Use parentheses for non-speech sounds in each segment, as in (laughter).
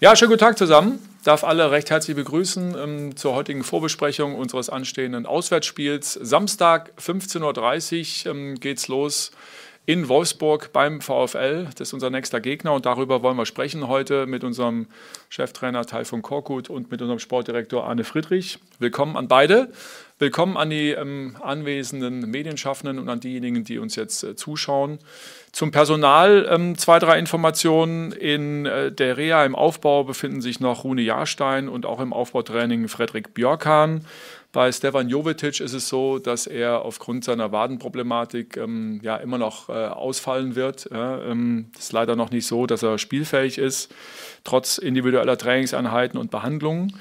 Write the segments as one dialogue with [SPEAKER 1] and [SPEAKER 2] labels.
[SPEAKER 1] Ja, schönen guten Tag zusammen. Darf alle recht herzlich begrüßen ähm, zur heutigen Vorbesprechung unseres anstehenden Auswärtsspiels. Samstag 15.30 Uhr ähm, geht's los in Wolfsburg beim VfL. Das ist unser nächster Gegner und darüber wollen wir sprechen heute mit unserem Cheftrainer Taifun Korkut und mit unserem Sportdirektor Arne Friedrich. Willkommen an beide. Willkommen an die ähm, anwesenden Medienschaffenden und an diejenigen, die uns jetzt äh, zuschauen. Zum Personal ähm, zwei, drei Informationen. In äh, der Reha im Aufbau befinden sich noch Rune Jahrstein und auch im Aufbautraining Frederik Björkan. Bei Stefan Jovetic ist es so, dass er aufgrund seiner Wadenproblematik ähm, ja immer noch äh, ausfallen wird. Ja, ähm, ist leider noch nicht so, dass er spielfähig ist, trotz individueller Trainingseinheiten und Behandlungen.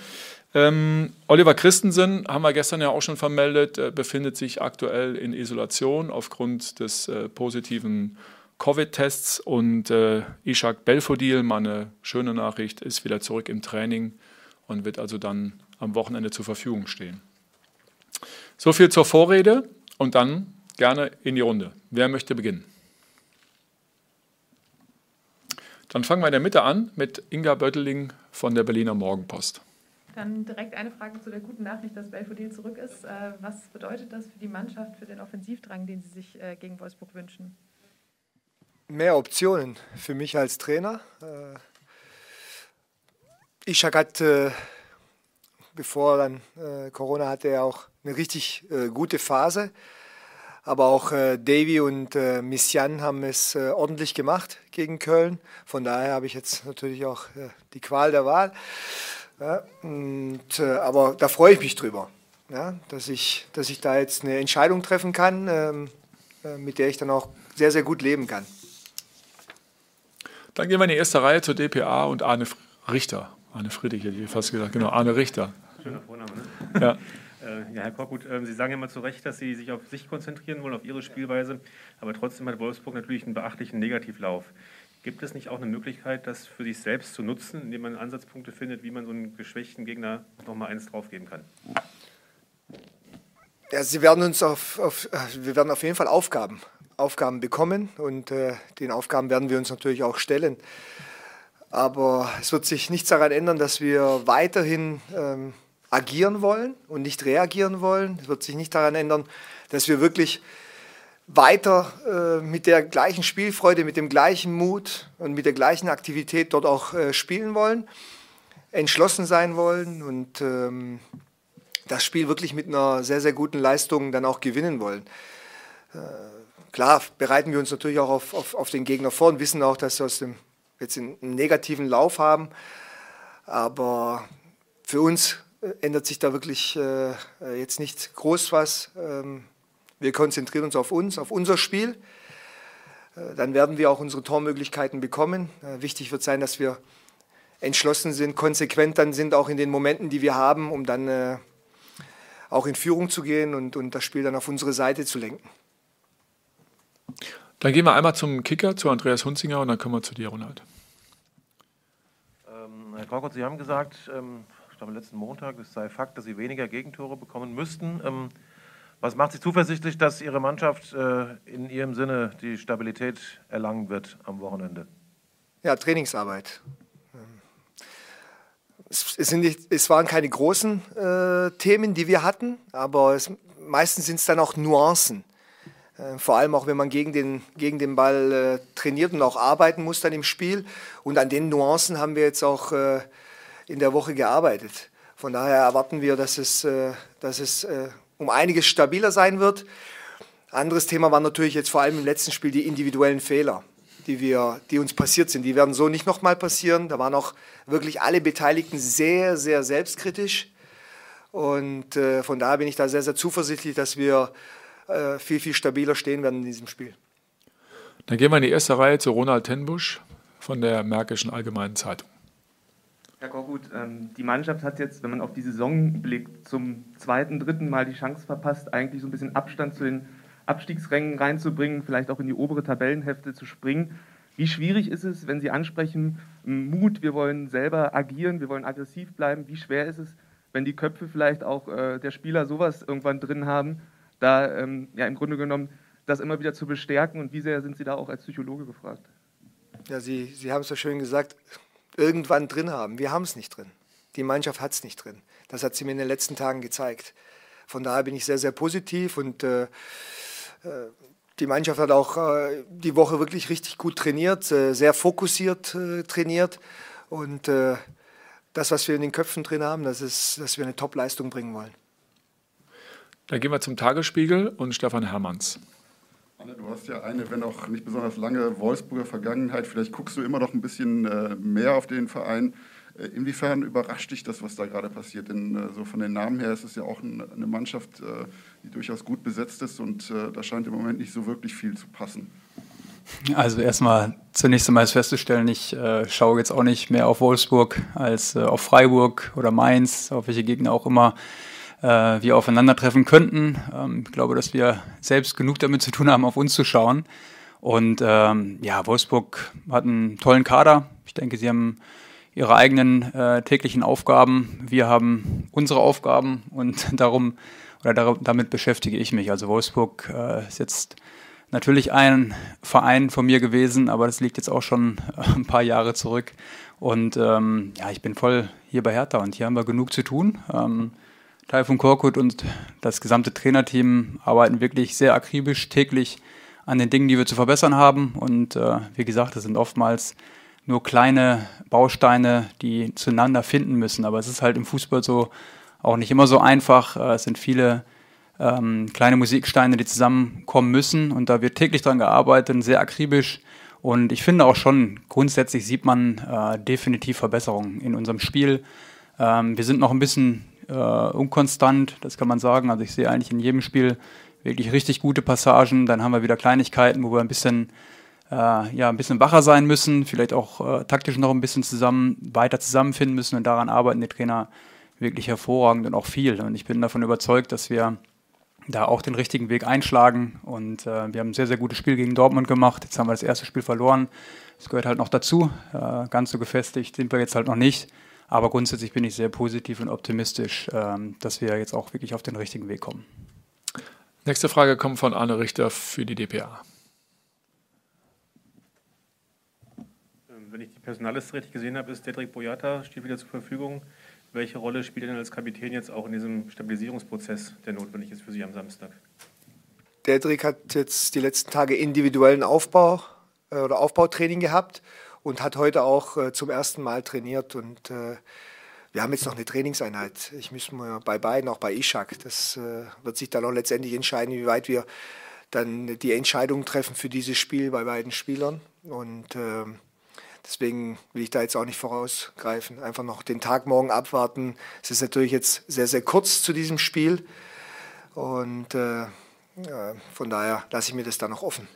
[SPEAKER 1] Ähm, Oliver Christensen, haben wir gestern ja auch schon vermeldet, äh, befindet sich aktuell in Isolation aufgrund des äh, positiven Covid-Tests und äh, Ishak Belfodil, meine schöne Nachricht, ist wieder zurück im Training und wird also dann am Wochenende zur Verfügung stehen. So viel zur Vorrede und dann gerne in die Runde. Wer möchte beginnen? Dann fangen wir in der Mitte an mit Inga Bötteling von der Berliner Morgenpost.
[SPEAKER 2] Dann direkt eine Frage zu der guten Nachricht, dass Belfodil zurück ist. Äh, was bedeutet das für die Mannschaft, für den Offensivdrang, den Sie sich äh, gegen Wolfsburg wünschen?
[SPEAKER 3] Mehr Optionen für mich als Trainer. Äh, Ishak hat, bevor dann Corona hatte, er auch eine richtig gute Phase. Aber auch Davy und Missian haben es ordentlich gemacht gegen Köln. Von daher habe ich jetzt natürlich auch die Qual der Wahl. Ja, und, äh, aber da freue ich mich drüber, ja, dass, ich, dass ich da jetzt eine Entscheidung treffen kann, ähm, äh, mit der ich dann auch sehr, sehr gut leben kann.
[SPEAKER 1] Dann gehen wir in die erste Reihe zur DPA und Arne Richter. Arne Friedrich hätte ich fast gesagt, genau, Arne Richter.
[SPEAKER 4] Schöner Vorname, ne? Ja. (laughs) Äh, ja, Herr Korkut, ähm, Sie sagen immer zu Recht, dass Sie sich auf sich konzentrieren wollen, auf Ihre Spielweise, aber trotzdem hat Wolfsburg natürlich einen beachtlichen Negativlauf. Gibt es nicht auch eine Möglichkeit, das für sich selbst zu nutzen, indem man Ansatzpunkte findet, wie man so einen geschwächten Gegner nochmal eins draufgeben kann?
[SPEAKER 3] Ja, sie werden uns auf, auf, äh, wir werden auf jeden Fall Aufgaben, Aufgaben bekommen und äh, den Aufgaben werden wir uns natürlich auch stellen. Aber es wird sich nichts daran ändern, dass wir weiterhin ähm, agieren wollen und nicht reagieren wollen. Es wird sich nicht daran ändern, dass wir wirklich weiter äh, mit der gleichen Spielfreude, mit dem gleichen Mut und mit der gleichen Aktivität dort auch äh, spielen wollen, entschlossen sein wollen und ähm, das Spiel wirklich mit einer sehr, sehr guten Leistung dann auch gewinnen wollen. Äh, klar bereiten wir uns natürlich auch auf, auf, auf den Gegner vor und wissen auch, dass wir aus dem, jetzt einen negativen Lauf haben, aber für uns äh, ändert sich da wirklich äh, jetzt nicht groß was. Ähm, wir konzentrieren uns auf uns, auf unser Spiel. Äh, dann werden wir auch unsere Tormöglichkeiten bekommen. Äh, wichtig wird sein, dass wir entschlossen sind, konsequent dann sind, auch in den Momenten, die wir haben, um dann äh, auch in Führung zu gehen und, und das Spiel dann auf unsere Seite zu lenken.
[SPEAKER 1] Dann gehen wir einmal zum Kicker, zu Andreas Hunzinger und dann kommen wir zu dir, Ronald.
[SPEAKER 4] Ähm, Herr Korkut, Sie haben gesagt, ähm, ich glaube letzten Montag, es sei Fakt, dass Sie weniger Gegentore bekommen müssten. Ähm, was macht Sie zuversichtlich, dass Ihre Mannschaft äh, in Ihrem Sinne die Stabilität erlangen wird am Wochenende?
[SPEAKER 3] Ja, Trainingsarbeit. Ähm, es, sind nicht, es waren keine großen äh, Themen, die wir hatten, aber es, meistens sind es dann auch Nuancen. Äh, vor allem auch, wenn man gegen den, gegen den Ball äh, trainiert und auch arbeiten muss dann im Spiel. Und an den Nuancen haben wir jetzt auch äh, in der Woche gearbeitet. Von daher erwarten wir, dass es, dass es um einiges stabiler sein wird. Anderes Thema war natürlich jetzt vor allem im letzten Spiel die individuellen Fehler, die, wir, die uns passiert sind. Die werden so nicht nochmal passieren. Da waren auch wirklich alle Beteiligten sehr, sehr selbstkritisch. Und äh, von daher bin ich da sehr, sehr zuversichtlich, dass wir äh, viel, viel stabiler stehen werden in diesem Spiel.
[SPEAKER 1] Dann gehen wir in die erste Reihe zu Ronald Tenbusch von der Märkischen Allgemeinen Zeitung.
[SPEAKER 5] Herr Korkut, ähm, die Mannschaft hat jetzt, wenn man auf die Saison blickt, zum zweiten, dritten Mal die Chance verpasst, eigentlich so ein bisschen Abstand zu den Abstiegsrängen reinzubringen, vielleicht auch in die obere Tabellenhälfte zu springen. Wie schwierig ist es, wenn Sie ansprechen, Mut, wir wollen selber agieren, wir wollen aggressiv bleiben, wie schwer ist es, wenn die Köpfe vielleicht auch äh, der Spieler sowas irgendwann drin haben, da ähm, ja im Grunde genommen das immer wieder zu bestärken und wie sehr sind Sie da auch als Psychologe gefragt?
[SPEAKER 3] Ja, Sie, Sie haben es ja schön gesagt, irgendwann drin haben. Wir haben es nicht drin. Die Mannschaft hat es nicht drin. Das hat sie mir in den letzten Tagen gezeigt. Von daher bin ich sehr, sehr positiv und äh, äh die Mannschaft hat auch äh, die Woche wirklich richtig gut trainiert, äh, sehr fokussiert äh, trainiert und äh, das, was wir in den Köpfen drin haben, das ist, dass wir eine Top-Leistung bringen wollen.
[SPEAKER 1] Dann gehen wir zum Tagesspiegel und Stefan Hermanns.
[SPEAKER 6] Anne, du hast ja eine, wenn auch nicht besonders lange Wolfsburger Vergangenheit. Vielleicht guckst du immer noch ein bisschen äh, mehr auf den Verein. Äh, inwiefern überrascht dich das, was da gerade passiert? Denn äh, so von den Namen her ist es ja auch ein, eine Mannschaft, äh, die durchaus gut besetzt ist und äh, da scheint im Moment nicht so wirklich viel zu passen.
[SPEAKER 7] Also erstmal zunächst einmal festzustellen, ich äh, schaue jetzt auch nicht mehr auf Wolfsburg als auf Freiburg oder Mainz, auf welche Gegner auch immer äh, wir aufeinandertreffen könnten. Ähm, ich glaube, dass wir selbst genug damit zu tun haben, auf uns zu schauen. Und ähm, ja, Wolfsburg hat einen tollen Kader. Ich denke, sie haben ihre eigenen äh, täglichen Aufgaben. Wir haben unsere Aufgaben und (laughs) darum oder dar damit beschäftige ich mich. Also Wolfsburg äh, ist jetzt natürlich ein Verein von mir gewesen, aber das liegt jetzt auch schon äh, ein paar Jahre zurück. Und ähm, ja, ich bin voll hier bei Hertha und hier haben wir genug zu tun. Ähm, Taifun Korkut und das gesamte Trainerteam arbeiten wirklich sehr akribisch täglich an den Dingen, die wir zu verbessern haben. Und äh, wie gesagt, das sind oftmals nur kleine Bausteine, die zueinander finden müssen. Aber es ist halt im Fußball so auch nicht immer so einfach. Äh, es sind viele ähm, kleine Musiksteine, die zusammenkommen müssen. Und da wird täglich dran gearbeitet, sehr akribisch. Und ich finde auch schon, grundsätzlich sieht man äh, definitiv Verbesserungen in unserem Spiel. Ähm, wir sind noch ein bisschen äh, unkonstant, das kann man sagen. Also ich sehe eigentlich in jedem Spiel wirklich richtig gute Passagen. Dann haben wir wieder Kleinigkeiten, wo wir ein bisschen, äh, ja, ein bisschen wacher sein müssen, vielleicht auch äh, taktisch noch ein bisschen zusammen, weiter zusammenfinden müssen und daran arbeiten die Trainer wirklich hervorragend und auch viel. Und ich bin davon überzeugt, dass wir da auch den richtigen Weg einschlagen. Und äh, wir haben ein sehr, sehr gutes Spiel gegen Dortmund gemacht. Jetzt haben wir das erste Spiel verloren. Das gehört halt noch dazu. Äh, ganz so gefestigt sind wir jetzt halt noch nicht. Aber grundsätzlich bin ich sehr positiv und optimistisch, ähm, dass wir jetzt auch wirklich auf den richtigen Weg kommen.
[SPEAKER 1] Nächste Frage kommt von Arne Richter für die DPA.
[SPEAKER 4] Ähm, wenn ich die Personalliste richtig gesehen habe, ist Dedrick Boyata steht wieder zur Verfügung. Welche Rolle spielt er denn als Kapitän jetzt auch in diesem Stabilisierungsprozess, der notwendig ist für Sie am Samstag?
[SPEAKER 3] Dedrick hat jetzt die letzten Tage individuellen Aufbau äh, oder Aufbautraining gehabt und hat heute auch äh, zum ersten Mal trainiert. Und äh, wir haben jetzt noch eine Trainingseinheit. Ich muss mal bei beiden, auch bei Ishak, das äh, wird sich dann auch letztendlich entscheiden, wie weit wir dann die Entscheidung treffen für dieses Spiel bei beiden Spielern. Und ähm, deswegen will ich da jetzt auch nicht vorausgreifen. Einfach noch den Tag morgen abwarten. Es ist natürlich jetzt sehr, sehr kurz zu diesem Spiel. Und äh, von daher lasse ich mir das da noch offen.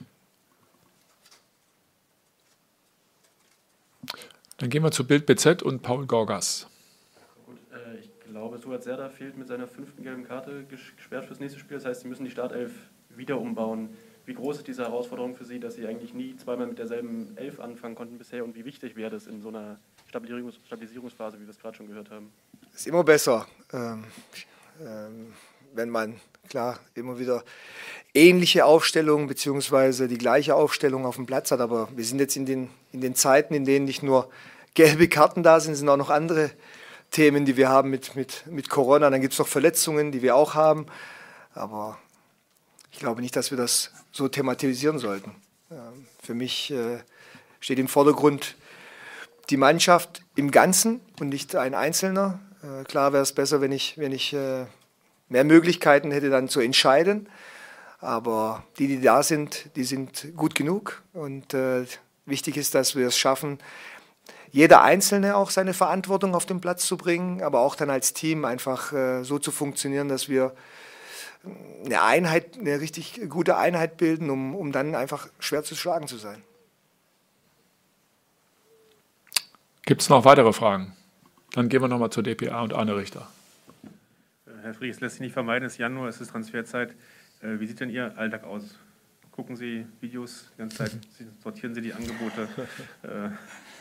[SPEAKER 1] Dann gehen wir zu Bild BZ und Paul Gorgas.
[SPEAKER 8] Gut, äh, ich glaube, Suat Serda fehlt mit seiner fünften gelben Karte gesperrt fürs nächste Spiel. Das heißt, Sie müssen die Startelf wieder umbauen. Wie groß ist diese Herausforderung für Sie, dass Sie eigentlich nie zweimal mit derselben Elf anfangen konnten bisher und wie wichtig wäre das in so einer Stabilisierungs Stabilisierungsphase, wie wir es gerade schon gehört haben?
[SPEAKER 3] Ist immer besser, ähm, ähm, wenn man klar immer wieder ähnliche Aufstellungen beziehungsweise die gleiche Aufstellung auf dem Platz hat. Aber wir sind jetzt in den, in den Zeiten, in denen nicht nur gelbe Karten da sind, sind auch noch andere Themen, die wir haben mit, mit, mit Corona. Dann gibt es noch Verletzungen, die wir auch haben. Aber ich glaube nicht, dass wir das so thematisieren sollten. Für mich äh, steht im Vordergrund die Mannschaft im Ganzen und nicht ein Einzelner. Äh, klar wäre es besser, wenn ich, wenn ich äh, mehr Möglichkeiten hätte, dann zu entscheiden. Aber die, die da sind, die sind gut genug. Und wichtig ist, dass wir es schaffen, jeder Einzelne auch seine Verantwortung auf den Platz zu bringen, aber auch dann als Team einfach äh, so zu funktionieren, dass wir eine Einheit, eine richtig gute Einheit bilden, um, um dann einfach schwer zu schlagen zu sein.
[SPEAKER 1] Gibt es noch weitere Fragen? Dann gehen wir nochmal zur DPA und Arne Richter.
[SPEAKER 4] Äh, Herr Friedrich, es lässt sich nicht vermeiden, es ist Januar, es ist Transferzeit. Äh, wie sieht denn Ihr Alltag aus? Gucken Sie Videos die ganze Zeit? (laughs) Sortieren Sie die Angebote?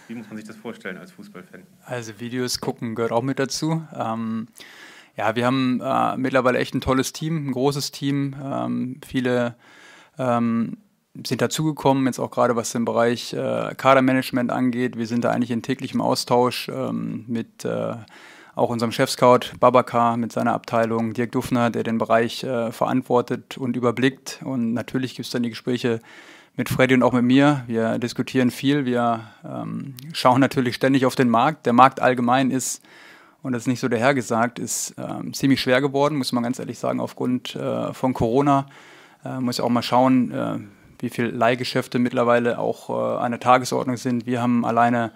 [SPEAKER 4] Wie muss man sich das vorstellen als Fußballfan?
[SPEAKER 7] Also Videos gucken gehört auch mit dazu. Ähm, ja, wir haben äh, mittlerweile echt ein tolles Team, ein großes Team, ähm, viele ähm, sind dazugekommen, jetzt auch gerade was den Bereich äh, Kadermanagement angeht. Wir sind da eigentlich in täglichem Austausch ähm, mit äh, auch unserem Chefscout Babakar mit seiner Abteilung, Dirk Dufner, der den Bereich äh, verantwortet und überblickt. Und natürlich gibt es dann die Gespräche mit Freddy und auch mit mir. Wir diskutieren viel. Wir ähm, schauen natürlich ständig auf den Markt. Der Markt allgemein ist, und das ist nicht so dahergesagt, ist ähm, ziemlich schwer geworden, muss man ganz ehrlich sagen, aufgrund äh, von Corona. Äh, muss auch mal schauen, äh, wie viele Leihgeschäfte mittlerweile auch äh, an der Tagesordnung sind. Wir haben alleine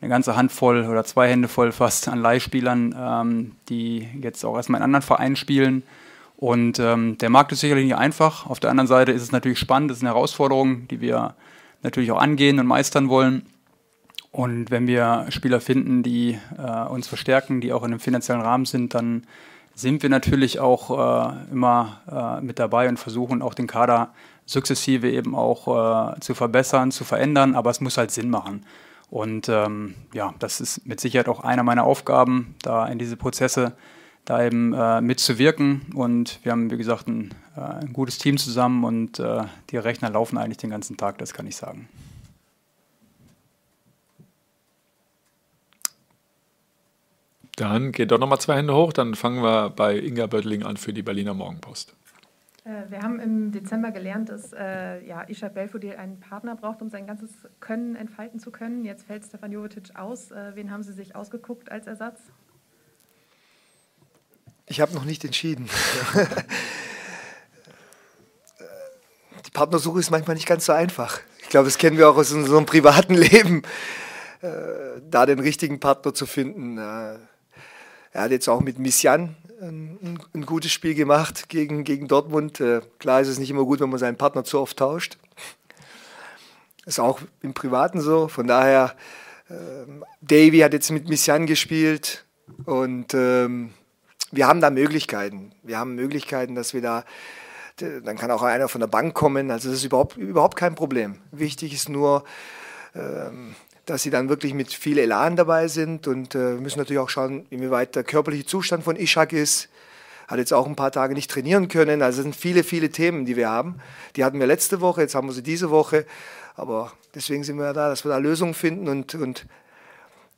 [SPEAKER 7] eine ganze Handvoll oder zwei Hände voll fast an Leihspielern, ähm, die jetzt auch erstmal in anderen Vereinen spielen. Und ähm, der Markt ist sicherlich nicht einfach. Auf der anderen Seite ist es natürlich spannend, das ist eine Herausforderung, die wir natürlich auch angehen und meistern wollen. Und wenn wir Spieler finden, die äh, uns verstärken, die auch in einem finanziellen Rahmen sind, dann sind wir natürlich auch äh, immer äh, mit dabei und versuchen auch den Kader sukzessive eben auch äh, zu verbessern, zu verändern, aber es muss halt Sinn machen. Und ähm, ja, das ist mit Sicherheit auch einer meiner Aufgaben, da in diese Prozesse da eben äh, mitzuwirken. Und wir haben, wie gesagt, ein, äh, ein gutes Team zusammen und äh, die Rechner laufen eigentlich den ganzen Tag, das kann ich sagen.
[SPEAKER 1] Dann geht doch nochmal zwei Hände hoch, dann fangen wir bei Inga Böttling an für die Berliner Morgenpost.
[SPEAKER 2] Äh, wir haben im Dezember gelernt, dass äh, ja, Isha Belfodil einen Partner braucht, um sein ganzes Können entfalten zu können. Jetzt fällt Stefan Jovetic aus. Äh, wen haben Sie sich ausgeguckt als Ersatz?
[SPEAKER 3] Ich habe noch nicht entschieden. (laughs) Die Partnersuche ist manchmal nicht ganz so einfach. Ich glaube, das kennen wir auch aus unserem privaten (laughs) Leben, äh, da den richtigen Partner zu finden. Äh, er hat jetzt auch mit Missian ein, ein, gutes Spiel gemacht gegen, gegen Dortmund. Äh, klar ist es nicht immer gut, wenn man seinen Partner zu oft tauscht. Ist auch im Privaten so. Von daher, ähm, Davy hat jetzt mit Missian gespielt und ähm, wir haben da Möglichkeiten. Wir haben Möglichkeiten, dass wir da, dann kann auch einer von der Bank kommen. Also das ist überhaupt, überhaupt kein Problem. Wichtig ist nur, ähm, dass sie dann wirklich mit viel Elan dabei sind und äh, müssen natürlich auch schauen, inwieweit der körperliche Zustand von Ishak ist. Hat jetzt auch ein paar Tage nicht trainieren können. Also es sind viele, viele Themen, die wir haben. Die hatten wir letzte Woche, jetzt haben wir sie diese Woche. Aber deswegen sind wir da, dass wir da Lösungen finden und, und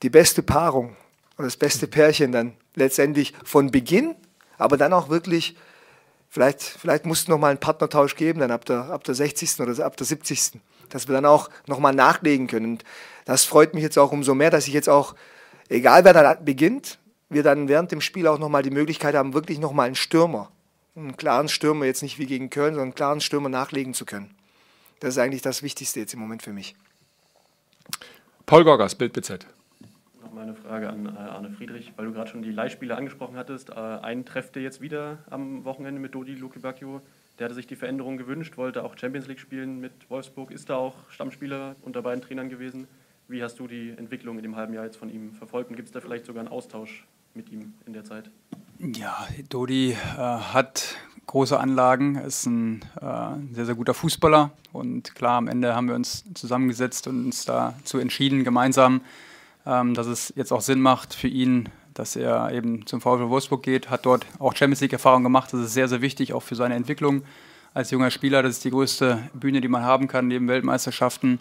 [SPEAKER 3] die beste Paarung und das beste Pärchen dann letztendlich von Beginn, aber dann auch wirklich, vielleicht, vielleicht muss es nochmal einen Partnertausch geben, dann ab der, ab der 60. oder ab der 70 dass wir dann auch nochmal nachlegen können. Und das freut mich jetzt auch umso mehr, dass ich jetzt auch, egal wer da beginnt, wir dann während dem Spiel auch nochmal die Möglichkeit haben, wirklich nochmal einen Stürmer, einen klaren Stürmer, jetzt nicht wie gegen Köln, sondern einen klaren Stürmer nachlegen zu können. Das ist eigentlich das Wichtigste jetzt im Moment für mich.
[SPEAKER 1] Paul Gorgas, Bild BZ.
[SPEAKER 8] Nochmal eine Frage an äh, Arne Friedrich, weil du gerade schon die Leihspiele angesprochen hattest. Äh, einen trefft ihr jetzt wieder am Wochenende mit Dodi Lukibakio. Der hatte sich die Veränderung gewünscht, wollte auch Champions League spielen mit Wolfsburg, ist da auch Stammspieler unter beiden Trainern gewesen. Wie hast du die Entwicklung in dem halben Jahr jetzt von ihm verfolgt und gibt es da vielleicht sogar einen Austausch mit ihm in der Zeit?
[SPEAKER 7] Ja, Dodi äh, hat große Anlagen, ist ein äh, sehr, sehr guter Fußballer und klar, am Ende haben wir uns zusammengesetzt und uns dazu entschieden, gemeinsam, ähm, dass es jetzt auch Sinn macht für ihn, dass er eben zum VfL Wolfsburg geht, hat dort auch Champions League-Erfahrung gemacht. Das ist sehr, sehr wichtig, auch für seine Entwicklung als junger Spieler. Das ist die größte Bühne, die man haben kann, neben Weltmeisterschaften.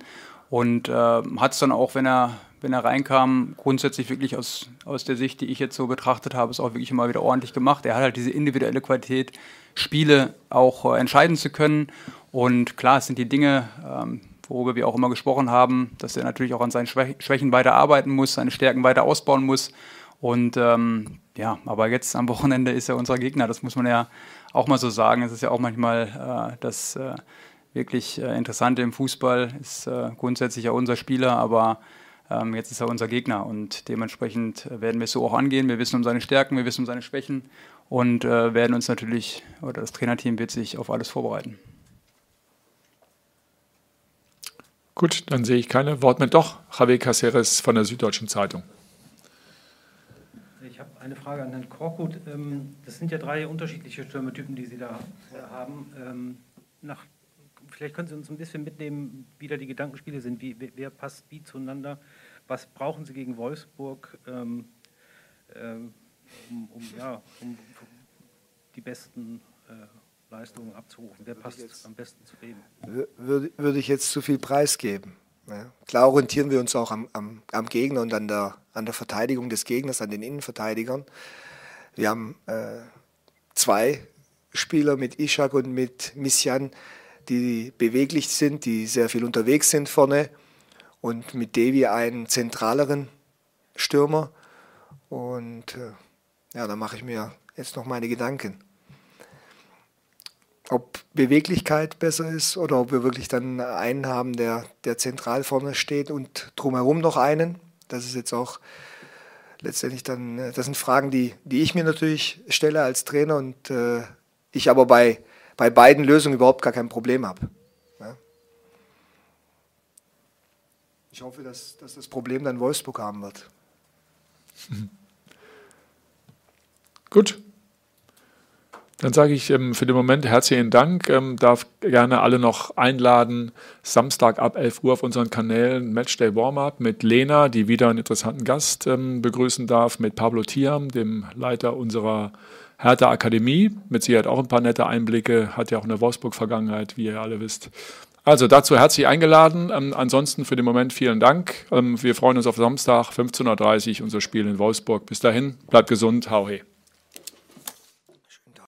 [SPEAKER 7] Und äh, hat es dann auch, wenn er, wenn er reinkam, grundsätzlich wirklich aus, aus der Sicht, die ich jetzt so betrachtet habe, es auch wirklich immer wieder ordentlich gemacht. Er hat halt diese individuelle Qualität, Spiele auch äh, entscheiden zu können. Und klar, es sind die Dinge, ähm, worüber wir auch immer gesprochen haben, dass er natürlich auch an seinen Schwächen weiter arbeiten muss, seine Stärken weiter ausbauen muss. Und ähm, ja, aber jetzt am Wochenende ist er unser Gegner. Das muss man ja auch mal so sagen. Es ist ja auch manchmal äh, das äh, wirklich äh, Interessante im Fußball. Ist äh, grundsätzlich ja unser Spieler, aber ähm, jetzt ist er unser Gegner und dementsprechend werden wir es so auch angehen. Wir wissen um seine Stärken, wir wissen um seine Schwächen und äh, werden uns natürlich, oder das Trainerteam wird sich auf alles vorbereiten.
[SPEAKER 1] Gut, dann sehe ich keine Worte mehr. Doch, Javier Caceres von der Süddeutschen Zeitung.
[SPEAKER 9] Eine Frage an Herrn Korkut. Ähm, das sind ja drei unterschiedliche Stürmetypen, die Sie da haben. Ähm, nach, vielleicht können Sie uns ein bisschen mitnehmen, wie da die Gedankenspiele sind. Wie, wer passt wie zueinander? Was brauchen Sie gegen Wolfsburg, ähm, um, um, ja, um die besten äh, Leistungen abzurufen? Wer passt am besten zu wem?
[SPEAKER 3] Würde, würde ich jetzt zu viel preisgeben. Ja. Klar orientieren wir uns auch am, am, am, Gegner und an der, an der Verteidigung des Gegners, an den Innenverteidigern. Wir haben äh, zwei Spieler mit Ishak und mit Misjan, die beweglich sind, die sehr viel unterwegs sind vorne. Und mit Devi einen zentraleren Stürmer. Und äh, ja, da mache ich mir jetzt noch meine Gedanken. Ob Beweglichkeit besser ist oder ob wir wirklich dann einen haben, der, der zentral vorne steht und drumherum noch einen. Das ist jetzt auch letztendlich dann, äh, das sind Fragen, die, die ich mir natürlich stelle als Trainer und äh, ich aber bei, bei beiden Lösungen überhaupt gar kein Problem habe. Ja. Ich hoffe, dass, dass das Problem dann Wolfsburg haben wird. (laughs)
[SPEAKER 1] Gut. Dann sage ich ähm, für den Moment herzlichen Dank. Ähm, darf gerne alle noch einladen, Samstag ab 11 Uhr auf unseren Kanälen Matchday Warm-Up mit Lena, die wieder einen interessanten Gast ähm, begrüßen darf, mit Pablo Thiam, dem Leiter unserer Hertha Akademie. Mit Sicherheit auch ein paar nette Einblicke, hat ja auch eine Wolfsburg-Vergangenheit, wie ihr alle wisst. Also dazu herzlich eingeladen. Ähm, ansonsten für den Moment vielen Dank. Ähm, wir freuen uns auf Samstag, 15.30 Uhr, unser Spiel in Wolfsburg. Bis dahin, bleibt gesund, hau he.